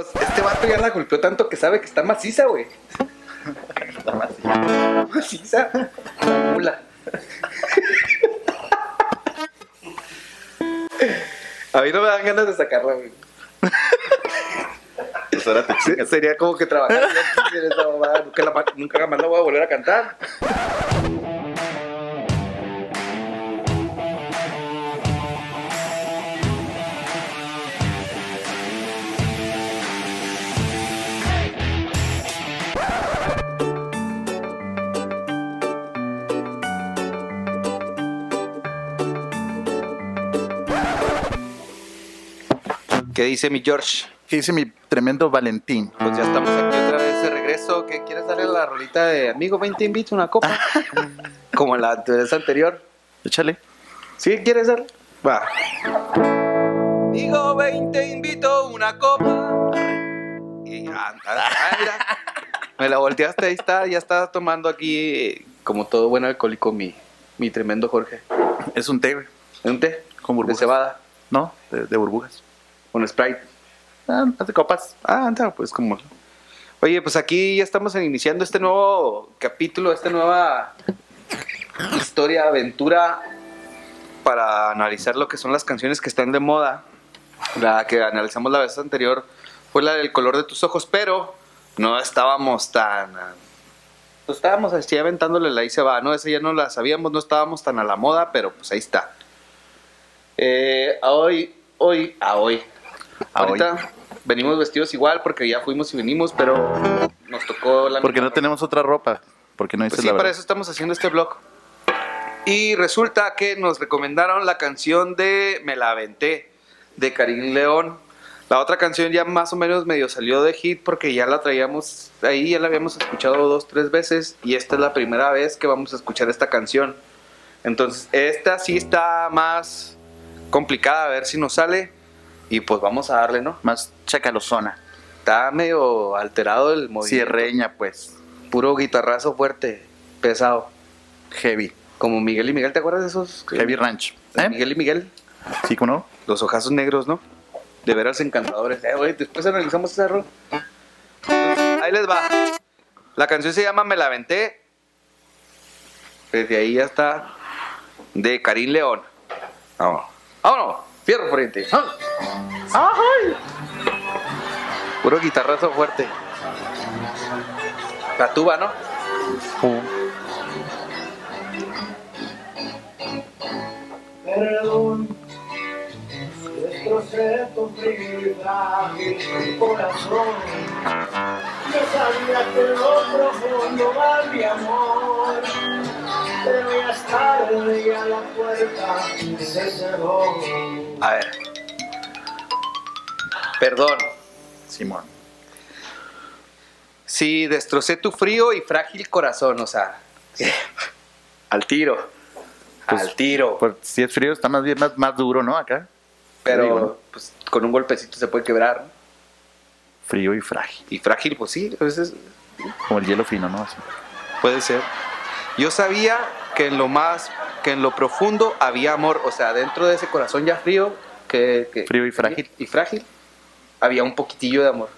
Pues este vato ya la golpeó tanto que sabe que está maciza, güey. Está macizo. Maciza. La mula. A mí no me dan ganas de sacarla, güey. Pues ahora te Se- Sería como que trabajar aquí en esa mamada. Nunca, la, nunca más la voy a volver a cantar. ¿Qué dice mi George? ¿Qué dice mi tremendo Valentín? Pues ya estamos aquí otra vez de regreso. ¿Qué quieres darle a la rolita de amigo? Ven, te invito una copa. Como en la vez anterior. Échale. ¿Sí quieres dar? Va. Amigo, ven, te invito una copa. Y ya, ah, ah. Me la volteaste, ahí está. Ya está tomando aquí, como todo buen alcohólico, mi, mi tremendo Jorge. Es un té, güey. ¿Un té? Con De burbujas. cebada. No, de, de burbujas. Con Sprite. Ah, hace copas. Ah, anda, pues como. Oye, pues aquí ya estamos iniciando este nuevo capítulo, esta nueva historia, aventura para analizar lo que son las canciones que están de moda. La que analizamos la vez anterior fue la del color de tus ojos, pero no estábamos tan. Pues estábamos así aventándole la ahí se va, ¿no? Esa ya no la sabíamos, no estábamos tan a la moda, pero pues ahí está. Eh, a hoy, hoy, a hoy. Ahorita venimos vestidos igual porque ya fuimos y venimos, pero nos tocó la Porque no tenemos otra ropa. Porque no dices pues sí, la para verdad. eso estamos haciendo este blog. Y resulta que nos recomendaron la canción de Me la aventé, de Karim León. La otra canción ya más o menos medio salió de hit porque ya la traíamos ahí, ya la habíamos escuchado dos, tres veces. Y esta es la primera vez que vamos a escuchar esta canción. Entonces, esta sí está más complicada, a ver si nos sale. Y pues vamos a darle, ¿no? Más chacalozona. Está medio alterado el movimiento. Cierreña, pues. Puro guitarrazo fuerte, pesado. Heavy. Como Miguel y Miguel, ¿te acuerdas de esos? Heavy Ranch. ¿Eh? Miguel y Miguel, ¿Sí, cómo no? los ojazos negros, ¿no? De veras encantadores. Eh, güey, después analizamos ese error. Ahí les va. La canción se llama Me la aventé. Desde ahí ya está. De Karim León. Vámonos. Vámonos. Fierro frente. ¡Ay! Puro guitarrazo fuerte. La tuba, ¿no? Perdón, destrocé tu frágil corazón. Yo sabía que lo profundo va mi amor, pero ya es tarde y a la puerta se cerró. A ver. Perdón. Simón. Sí, destrocé tu frío y frágil corazón, o sea. al tiro. Pues, al tiro. Pues si es frío está más bien más, más duro, ¿no? Acá. pero digo, ¿no? pues, con un golpecito se puede quebrar. ¿no? Frío y frágil. Y frágil, pues sí, pues es- Como el hielo fino, ¿no? Así. puede ser. Yo sabía que en lo más, que en lo profundo había amor, o sea, dentro de ese corazón ya frío, que, que- Frío y frágil. Y frágil, había un poquitillo de amor.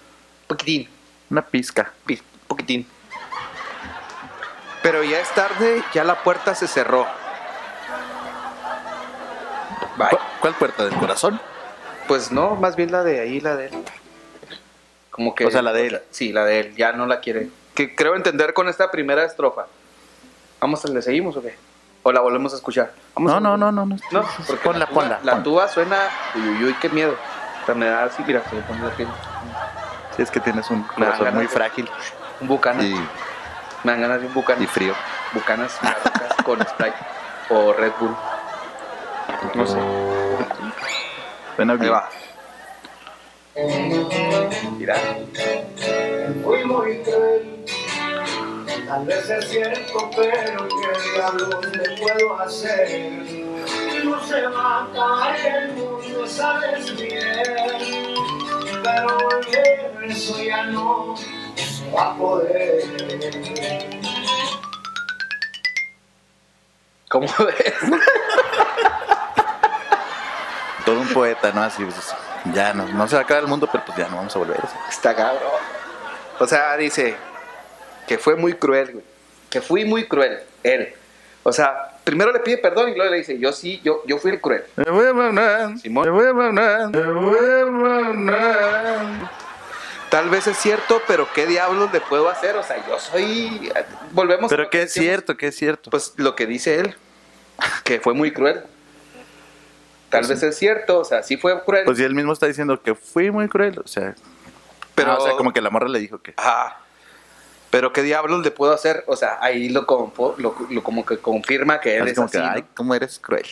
Poquitín. Una pizca. Pi- poquitín. Pero ya es tarde, ya la puerta se cerró. Bye. ¿Cu- ¿Cuál puerta? ¿Del corazón? Pues no, más bien la de ahí, la de él. Como que. O sea, la de él. Sí, la de él, ya no la quiere. Que creo entender con esta primera estrofa. ¿Vamos, le seguimos o qué? ¿O la volvemos a escuchar? Vamos No, a- no, no, no. no. No, porque ponla, la tuba, ponla. La tuba suena. Uy, uy, uy, qué miedo. O sea, me da así, mira, se me pone la piel. Si es que tienes un corazón muy de- frágil Un bucana. y, Me dan ganas de un bucana. y frío. Bucanas con Sprite o Red Bull. No sé. Ahí bien. va. Mira. Tal vez es cierto, pero qué diablos le puedo hacer. No se va a acabar el mundo, sabes bien, pero volver eso ya no se va a poder. ¿Cómo ves? Todo un poeta, ¿no? Así, pues, Ya no, no se va a acabar el mundo, pero pues ya no vamos a volver. Está cabrón. O sea, dice que fue muy cruel, güey. Que fui muy cruel, él. O sea, primero le pide perdón y luego le dice, yo sí, yo, yo fui el cruel. Me voy a mandar, Simón. me voy a me voy a. Tal vez es cierto, pero ¿qué diablos le puedo hacer? O sea, yo soy... Volvemos a Pero lo que que es decíamos. cierto, que es cierto. Pues lo que dice él, que fue muy cruel. Tal vez es cierto, o sea, sí fue cruel, Pues y él mismo está diciendo que fui muy cruel, o sea, pero... ah, o sea, como que la morra le dijo que Ajá. Pero ¿qué diablos le puedo hacer? O sea, ahí lo, confo- lo, lo como que confirma que él así es como así, que, ¿no? ay, cómo eres cruel.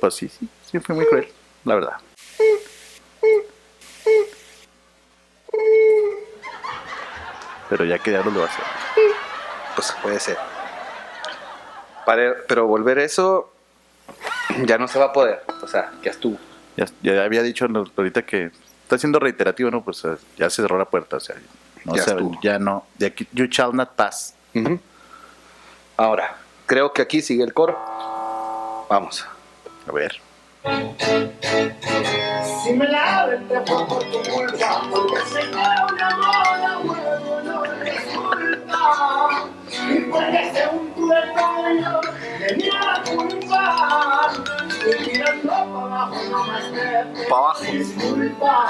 Pues sí, sí, sí fui muy cruel, la verdad. Pero ya que diablos lo va a hacer. Pues puede ser. Pero volver eso ya no se va a poder. O sea, ya estuvo. Ya, ya había dicho ahorita que está siendo reiterativo, ¿no? Pues eh, ya se cerró la puerta, o sea, no Ya se- estuvo. ya no, de aquí, you shall not pass. Ahora, creo que aquí sigue el coro. Vamos. A ver. Si me la vente fue por tu culpa, porque sé que una mala huevo no resulta. Y un culpa. Mirando para abajo no me esté Pa' abajo. disculpa.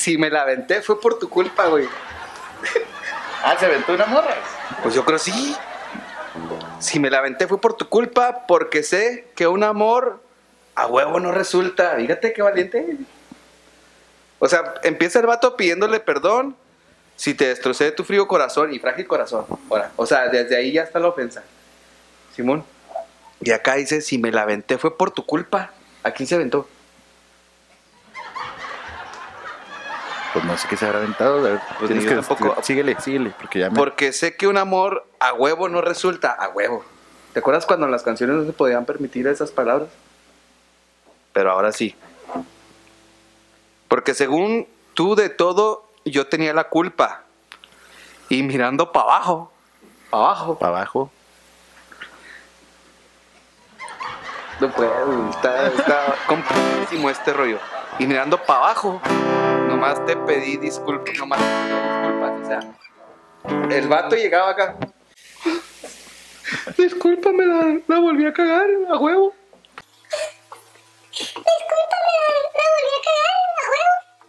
Si me la aventé fue por tu culpa, güey. Ah, se aventó una morra. Pues yo creo sí. Si me la aventé fue por tu culpa, porque sé que un amor a huevo no resulta. Fíjate qué valiente. O sea, empieza el vato pidiéndole perdón si te destrocé tu frío corazón y frágil corazón. Ahora, o sea, desde ahí ya está la ofensa. Simón. Y acá dice, si me la aventé fue por tu culpa. ¿A quién se aventó? Pues no sé qué se habrá aventado. a ver, Pues tienes ni que yo tampoco. síguele, síguele, porque ya me Porque sé que un amor a huevo no resulta a huevo. ¿Te acuerdas cuando en las canciones no se podían permitir esas palabras? Pero ahora sí. Porque según tú de todo, yo tenía la culpa. Y mirando para abajo, para abajo, para abajo. no puedo, está, está complicadísimo este rollo. Y mirando para abajo, nomás te pedí disculpas, nomás te pedí disculpas, o sea, el vato llegaba acá. Discúlpame, la, la volví a cagar a huevo.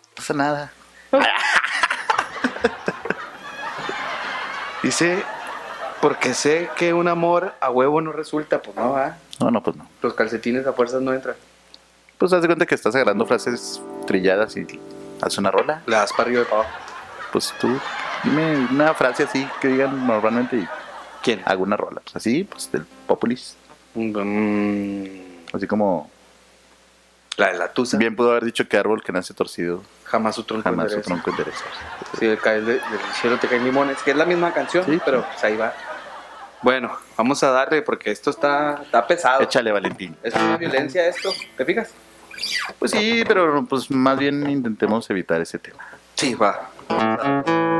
No pasa nada. Dice, porque sé que un amor a huevo no resulta, pues no va. No, no, pues no. Los calcetines a fuerzas no entran. Pues haz de cuenta que estás agarrando frases trilladas y haces una rola. Le das para arriba y para abajo. Pues tú, dime una frase así que digan normalmente ¿Quién? hago una rola. Pues así, pues del populis. Mm, Así como la de la tusa. bien pudo haber dicho que árbol que nace torcido Jamás su tronco jamás su endereza. tronco endereza. Sí, del, caer de- del cielo te caen limones, que es la misma canción, Sí. pero pues, ahí va. Bueno, vamos a darle porque esto está, está pesado. Échale, Valentín. Es una violencia esto, ¿te fijas? Pues sí, pero pues más bien intentemos evitar ese tema. Sí, va.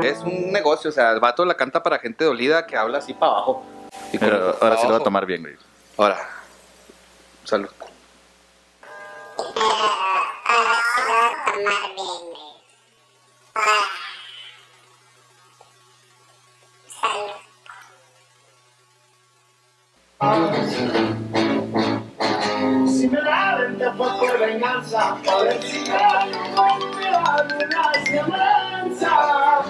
Es un negocio, o sea, el vato la canta para gente dolida que habla así para abajo. Y Pero ahora sí pa' lo va a tomar bien, güey. Ahora, salud. Si fue por venganza, a ver si me una semblanza.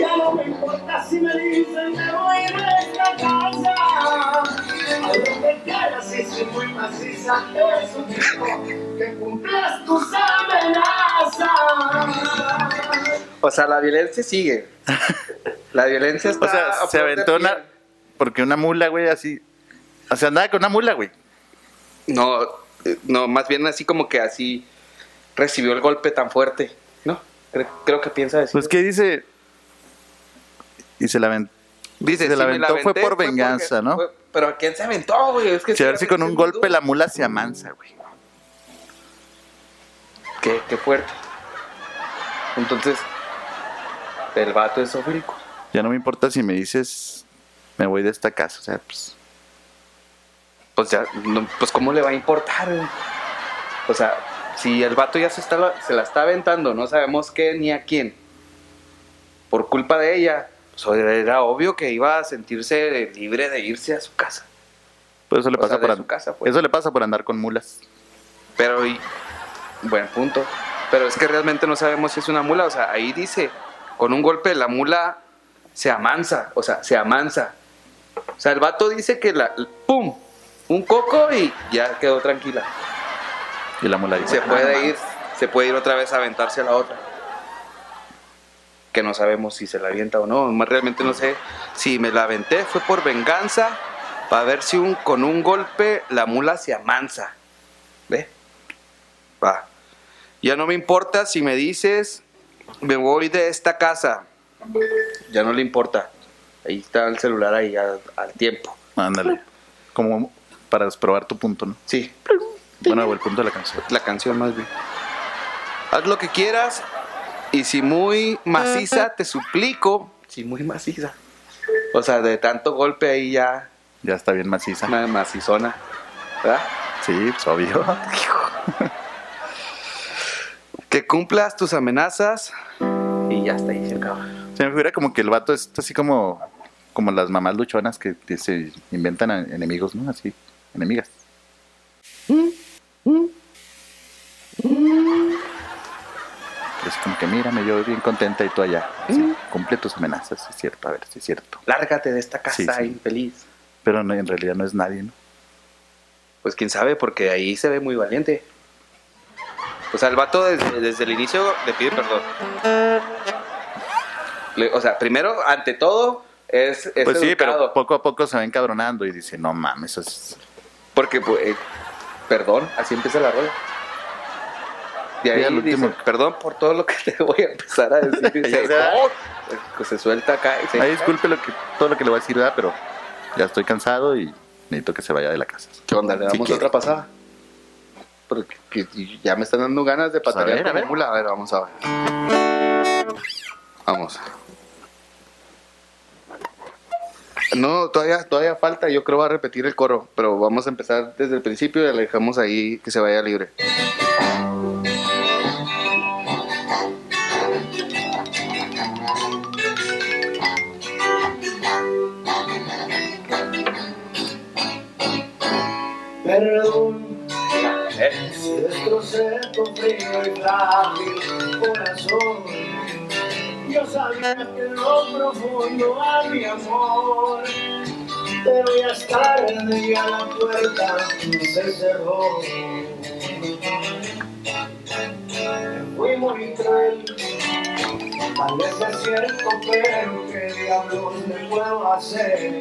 Ya no me importa si me dicen me voy de esta casa. A lo que quieras si soy muy maciza, es un tipo que cumples tus amenazas. O sea, la violencia sigue. La violencia está. O sea, se de aventó una. Porque una mula, güey, así. O sea, andaba con una mula, güey. No, no, más bien así como que así recibió el golpe tan fuerte, ¿no? Creo, creo que piensa decir. Pues que dice. Y se la aventó. Dice, se la "Si aventó fue por venganza, ¿no? fue- pero ¿a quién se aventó, güey? Es que a ver si con un golpe la mula se amansa, güey. Qué, qué fuerte. Entonces, El vato es zoofílico. Ya no me importa si me dices, me voy de esta casa. O sea, pues, Pues ya, no, pues cómo le va a importar? O sea, si el vato ya se, está, se la está aventando, no sabemos qué ni a quién, por culpa de ella, pues era obvio que iba a sentirse libre de irse a su casa. pues eso le O pasa sea, por de an- su casa, pues. Eso le pasa por andar con mulas. Pero, y, buen punto. Pero es que realmente no sabemos si es una mula. O sea, ahí dice, con un golpe la mula se amansa. O sea, se amansa. O sea, el vato dice que la, ¡pum! Un coco y ya quedó tranquila. Y la mula Se puede ir, se puede ir otra vez a aventarse a la otra. Que no sabemos si se la avienta o no. Realmente no sé si me la aventé, fue por venganza, para ver si un, con un golpe la mula se amansa. ¿Ve? Va. Ya no me importa si me dices, me voy de esta casa. Ya no le importa. Ahí está el celular ahí al, al tiempo. ándale. Como para probar tu punto, ¿no? Sí, Bueno, el punto de la canción. la canción más bien. Haz lo que quieras y si muy maciza, te suplico, si muy maciza. O sea, de tanto golpe ahí ya, Ya está bien maciza. una macizona. ¿Verdad? Sí, pues obvio. Que cumplas tus amenazas y ya está ahí se acaba. Se me figura como que el vato es así como, como las mamás luchonas que, que se inventan enemigos, ¿no? Así, enemigas. Es como que mírame, yo bien contenta y tú allá. Así, cumple tus amenazas, es cierto, a ver, sí es cierto. Lárgate de esta casa Sí, sí. infeliz. Pero no, en realidad no es nadie, ¿no? Pues quién sabe, porque ahí se ve muy valiente. O sea, el vato desde, desde el inicio le pide perdón. Le- o sea, primero, ante todo, es, es Pues sí, educado. pero poco a poco se va encabronando y dice, no mames, eso es... Porque, pues, eh, perdón, así empieza la rola. Sí, ahí al dice, último. perdón por todo lo que te voy a empezar a decir. Y dice. "Oh", pues, se suelta acá. y se- Ay, disculpe lo que, todo lo que le voy a decir, ¿verdad? Pero ya estoy cansado y necesito que se vaya de la casa. ¿Qué onda? ¿Le Si damos quiere. otra pasada? Porque que ya me están dando ganas de Pues a patalear ver, a ver. mula. A ver, vamos a ver. Vamos. No, todavía, todavía falta. Yo creo va a repetir el coro. Pero vamos a empezar desde el principio y le dejamos ahí que se vaya libre. Perdón y. Yo sabía que lo profundo había amor, pero ya es tarde, ya la puerta se cerró. Fui muy cruel, tal vez es cierto, pero qué diablos le puedo hacer.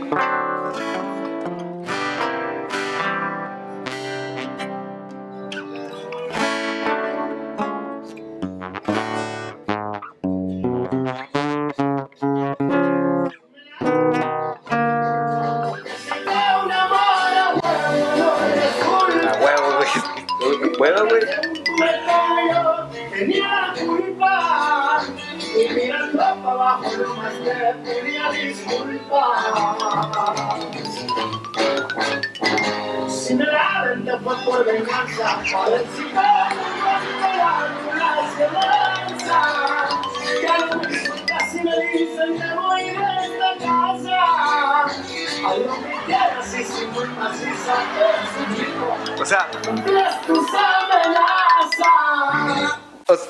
O sea,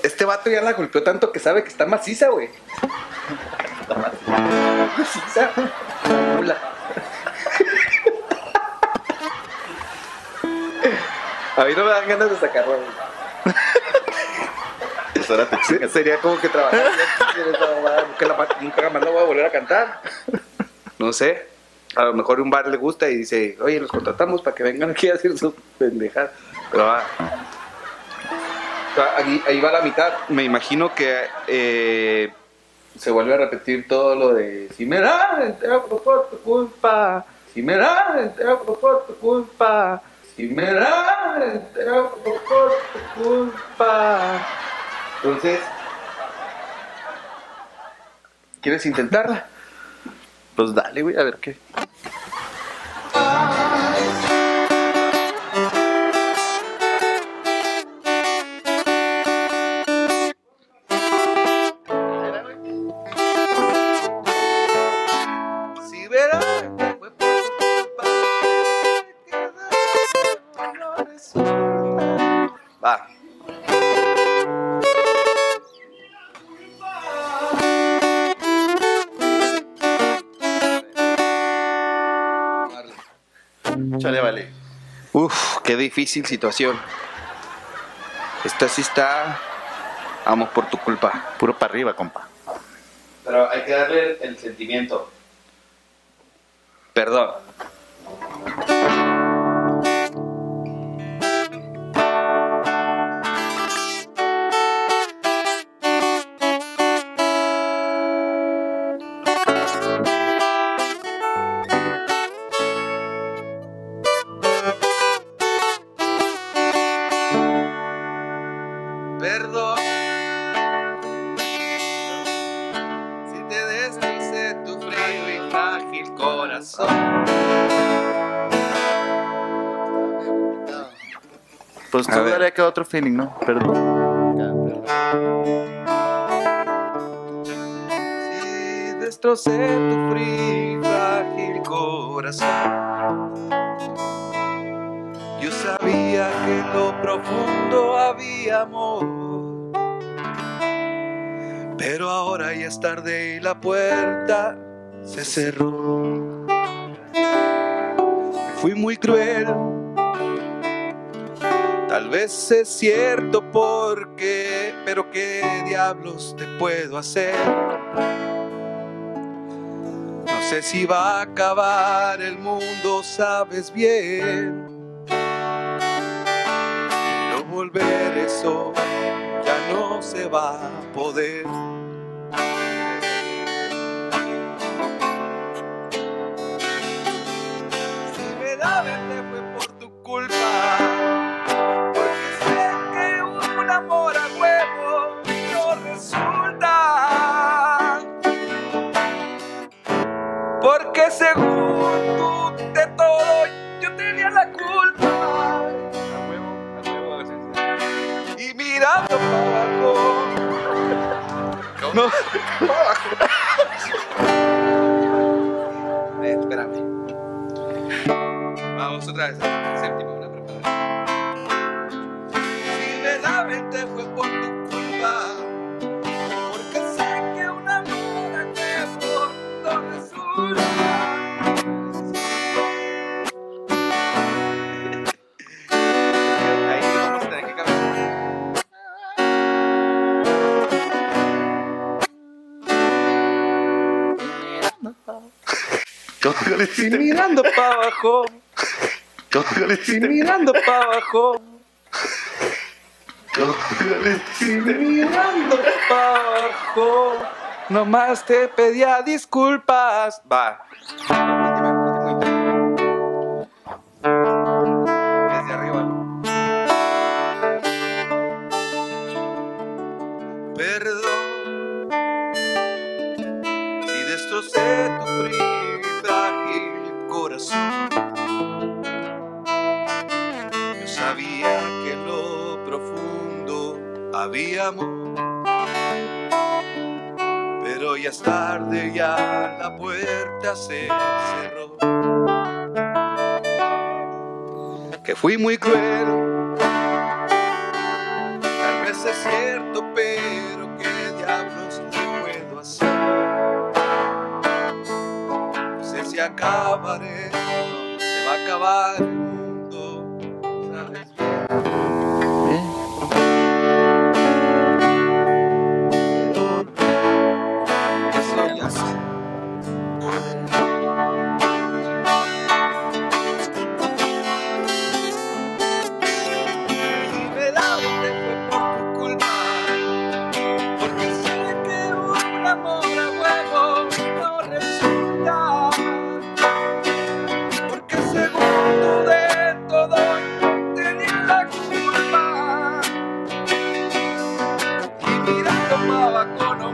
este vato ya la golpeó tanto que sabe que está maciza, güey. A mí no me dan ganas de sacarlo. Pues ahora te Sí, Sería como que trabajar nunca, la, nunca más la voy a volver a cantar. No sé. A lo mejor un bar le gusta y dice, oye, los contratamos para que vengan aquí a hacer sus pendejadas. Pero va. O sea, Ahí, ahí va la mitad. Me imagino que eh, se vuelve a repetir todo lo de si me dan entero por tu culpa. Si me dan entero por tu culpa. Si me entero por culpa. Entonces, ¿Quieres intentarla? Pues dale, güey, a ver qué. Va. Chale, vale. Uf, qué difícil situación. Esta sí está. Vamos por tu culpa. Puro para arriba, compa. Pero hay que darle el sentimiento. Destrocé tu frío y frágil corazón. Pues tú dale acá otro feeling, ¿no? Perdón. Si destrocé tu frío y frágil corazón. Yo sabía que en lo profundo había amor. Pero ahora ya es tarde y la puerta se cerró. Fui muy cruel. Tal vez es cierto porque, pero qué diablos te puedo hacer. No sé si va a acabar el mundo, sabes bien. Pero volver eso no se va a poder. Si me da verte fue por tu culpa. Porque sé que un amor a huevo no resulta. Porque según tú de todo yo tenía la culpa. Mirando. No. Eh, espérame. Vamos otra vez. Séptima, una preparada. Si verdaderamente fue por tu ¿Cómo le Y hiciste? mirando para abajo, ¿Cómo le y hiciste? mirando para abajo, ¿Cómo le y hiciste? mirando para abajo, nomás te pedía disculpas. Va. Ya es tarde, ya la puerta se cerró. Que fui muy cruel. Tal vez es cierto, pero ¿qué diablos le puedo hacer? No sé si acabaré, no se va a acabar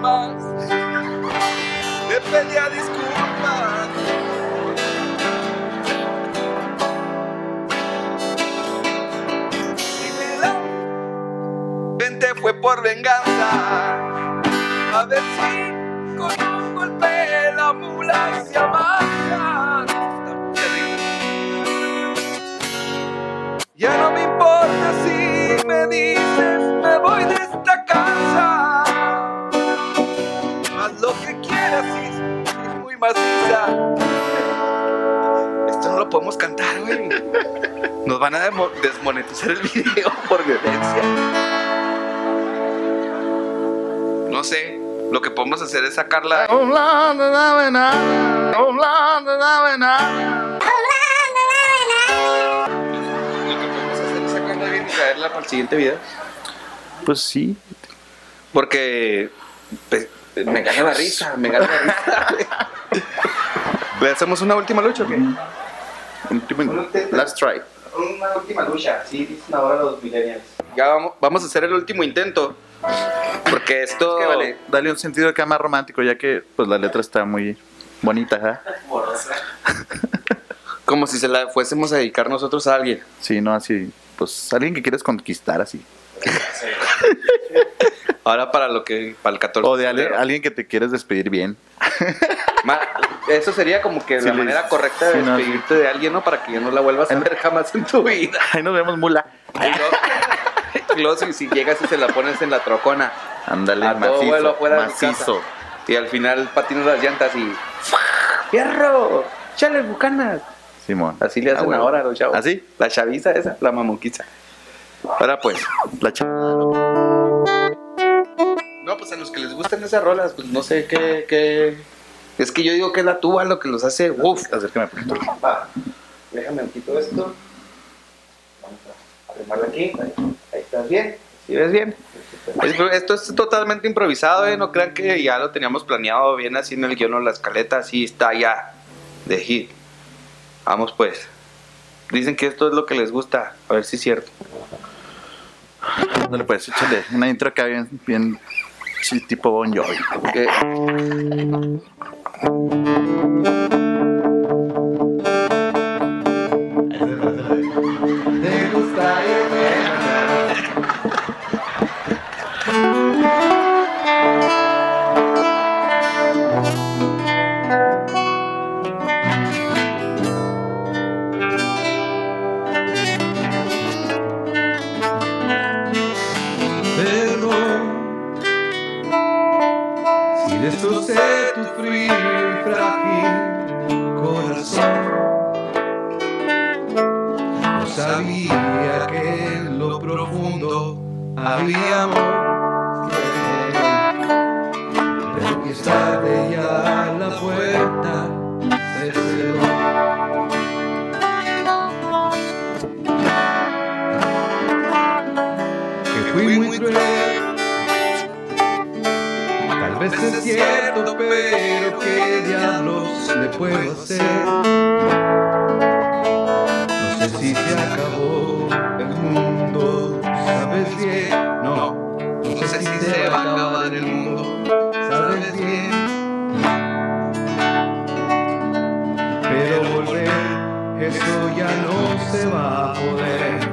disculpas, le pedía disculpas. Y me vente fue por venganza, a ver si con un golpe la ambulancia podemos cantar, güey. Nos van a desmonetizar el video por violencia. No sé. Lo que podemos hacer es sacarla. Lo que podemos hacer es sacarla bien y traerla para el siguiente video. Pues sí. Porque pues, me gana la risa, me gana la risa. ¿Le hacemos una última lucha o qué? Último- Last try. Una última lucha, sí, dicen ahora los millennials. Ya vamos, vamos a hacer el último intento. Porque esto. Es que vale, dale un sentido acá más romántico, ya que pues la letra está muy bonita, ¿eh? Como si se la fuésemos a dedicar nosotros a alguien. Sí, no así, pues alguien que quieres conquistar así. Ahora para lo que. Para el 14. O de alguien que te quieres despedir bien. Ma- Eso sería como que Sí, la manera correcta de sí, no, despedirte de alguien, ¿no? Para que ya no la vuelvas a ver jamás en tu vida. Ahí nos vemos, mula. Y luego, si, si llegas y se la pones en la trocona. Ándale, macizo. macizo. Y al final patinas las llantas y. ¡Fierro! ¡Chale, bucanas! Simón. Así le Ah, hacen ahora a los chavos. ¿Así? La chaviza esa, la mamonquiza. Ahora pues. La ch... No, pues a los que les gustan esas rolas, pues no sé qué. qué... Es que yo digo que es la tuba lo que los hace. Uf. Acércame poquito. Va, déjame un quito esto. Vamos a arremarla aquí. Ahí, ahí estás bien. ¿Sí ves bien? Es- Esto es totalmente improvisado, ¿eh? No crean que ya lo teníamos planeado bien así en el guion o la escaleta. Así está ya. De hit. Vamos pues. Dicen que esto es lo que les gusta. A ver si es cierto. Ándale, pues, échale. Una intro acá bien, bien tipo Bon Jovi. Que- Tal vez es cierto, pero ¿qué diablos le puedo hacer? No sé si se acabó el mundo, sabes bien. No, no sé si se va a acabar el mundo, sabes bien. Pero volver, eso ya no se va a poder.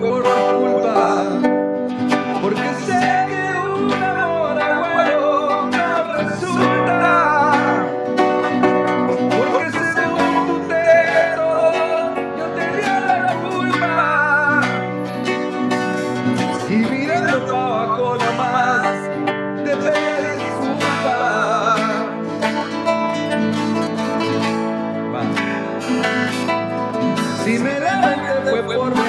Fue por culpa, porque sé que un amor abuelo no resulta. Porque según tu texto, yo tenía la culpa. Y mirando para abajo nomás, te pedí disculpas. Si me levanté fue por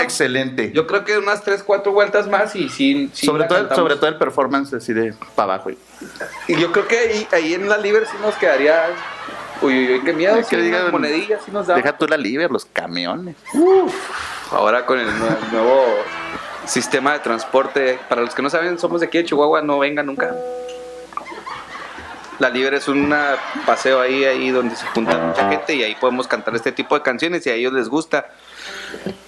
Excelente. Yo creo que unas 3, 4 vueltas más y sí sobre, todo, el- sobre todo el performance así de para abajo. y- yo creo que ahí, ahí en la Liber sí nos quedaría. Uy, uy, uy, qué miedo. Sí, que digan- monedillas sí nos daban. Deja tú la libre, los camiones. Ahora con el nue- nuevo sistema de transporte. Para los que no saben, somos de aquí de Chihuahua, no vengan nunca. La Libre es un paseo ahí, ahí donde se junta mucha gente y ahí podemos cantar este tipo de canciones y a ellos les gusta,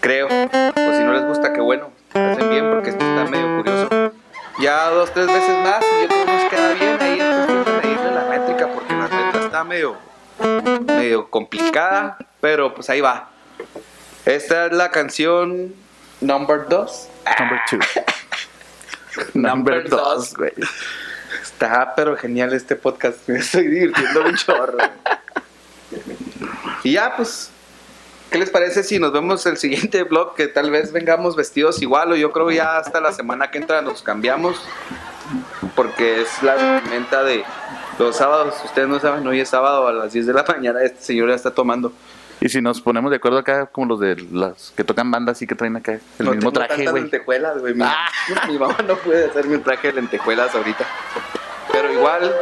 creo. O si no les gusta, qué bueno, hacen bien porque esto está medio curioso. Ya dos, tres veces más y yo creo que nos queda bien ahí cuestión de medirle la métrica porque la letra está medio, medio complicada, pero pues ahí va. Esta es la canción number 2. Number two. Number Number dos, dos. güey. Está pero genial este podcast. Me estoy divirtiendo un chorro. Y ya, pues, ¿qué les parece si nos vemos el siguiente vlog? Que tal vez vengamos vestidos igual o yo creo ya hasta la semana que entra nos cambiamos. Porque es la vestimenta de los sábados. Ustedes no saben, hoy es sábado a las 10 de la mañana. Este señor ya está tomando. Y si nos ponemos de acuerdo acá, como los de las que tocan bandas y que traen acá el No mismo tengo traje, güey. lentejuelas, güey. Mi, Ah. mi mamá no puede hacerme un traje de lentejuelas ahorita. Pero igual,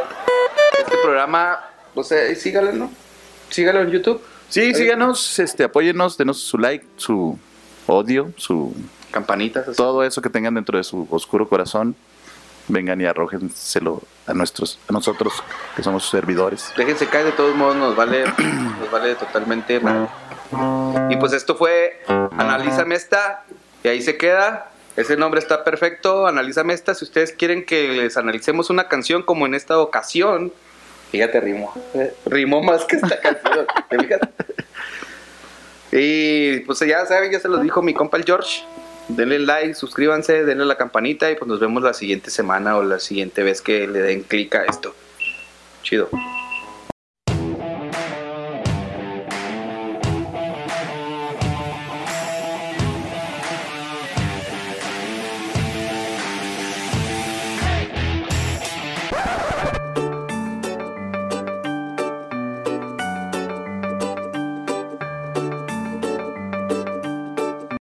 este programa, o sea, sígalo, ¿no? Sígalo en YouTube. Sí, síganos, este, apóyennos, denos su like, su odio, su Campanitas, así. todo eso que tengan dentro de su oscuro corazón. Vengan y arrójenselo a nuestros, a nosotros que somos sus servidores. Déjense caer, de todos modos nos vale, nos vale totalmente mal. Y pues esto fue Analízame esta, y ahí se queda. Ese nombre está perfecto, Analízame esta. Si ustedes quieren que les analicemos una canción como en esta ocasión, fíjate, rimó. Rimó más que esta canción, ¿te fijas? Y pues ya saben, ya se los dijo mi compa el George. Denle like, suscríbanse, denle la campanita y pues nos vemos la siguiente semana o la siguiente vez que le den clic a esto. Chido.